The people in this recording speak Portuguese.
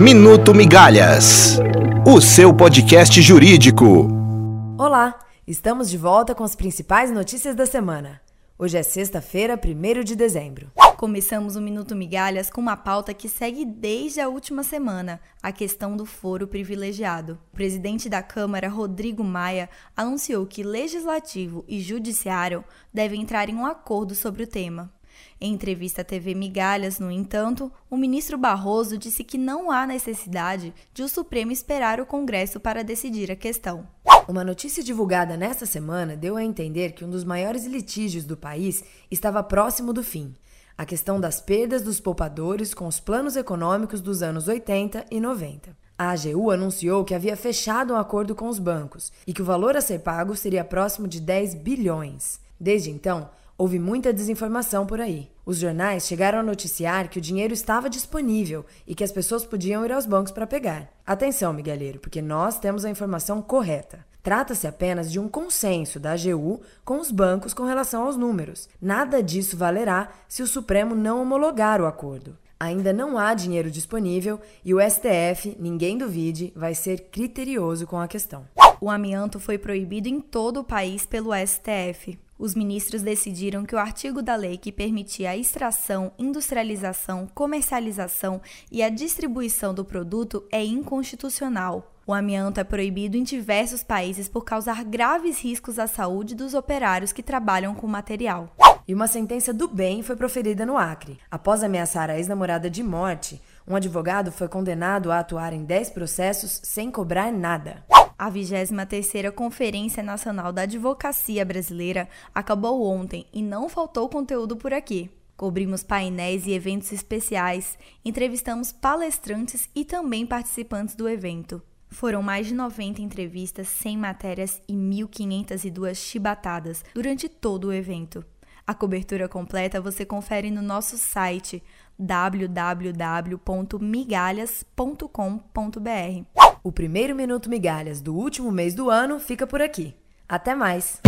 Minuto Migalhas, o seu podcast jurídico. Olá, estamos de volta com as principais notícias da semana. Hoje é sexta-feira, 1 de dezembro. Começamos o Minuto Migalhas com uma pauta que segue desde a última semana, a questão do foro privilegiado. O presidente da Câmara, Rodrigo Maia, anunciou que Legislativo e Judiciário devem entrar em um acordo sobre o tema. Em entrevista à TV Migalhas, no entanto, o ministro Barroso disse que não há necessidade de o Supremo esperar o Congresso para decidir a questão. Uma notícia divulgada nesta semana deu a entender que um dos maiores litígios do país estava próximo do fim. A questão das perdas dos poupadores com os planos econômicos dos anos 80 e 90. A AGU anunciou que havia fechado um acordo com os bancos e que o valor a ser pago seria próximo de 10 bilhões. Desde então, Houve muita desinformação por aí. Os jornais chegaram a noticiar que o dinheiro estava disponível e que as pessoas podiam ir aos bancos para pegar. Atenção, Migueleiro, porque nós temos a informação correta. Trata-se apenas de um consenso da AGU com os bancos com relação aos números. Nada disso valerá se o Supremo não homologar o acordo. Ainda não há dinheiro disponível e o STF, ninguém duvide, vai ser criterioso com a questão. O amianto foi proibido em todo o país pelo STF. Os ministros decidiram que o artigo da lei que permitia a extração, industrialização, comercialização e a distribuição do produto é inconstitucional. O amianto é proibido em diversos países por causar graves riscos à saúde dos operários que trabalham com o material. E uma sentença do bem foi proferida no Acre. Após ameaçar a ex-namorada de morte, um advogado foi condenado a atuar em 10 processos sem cobrar nada. A 23ª Conferência Nacional da Advocacia Brasileira acabou ontem e não faltou conteúdo por aqui. Cobrimos painéis e eventos especiais, entrevistamos palestrantes e também participantes do evento. Foram mais de 90 entrevistas, 100 matérias e 1.502 chibatadas durante todo o evento. A cobertura completa você confere no nosso site www.migalhas.com.br. O primeiro Minuto Migalhas do último mês do ano fica por aqui. Até mais!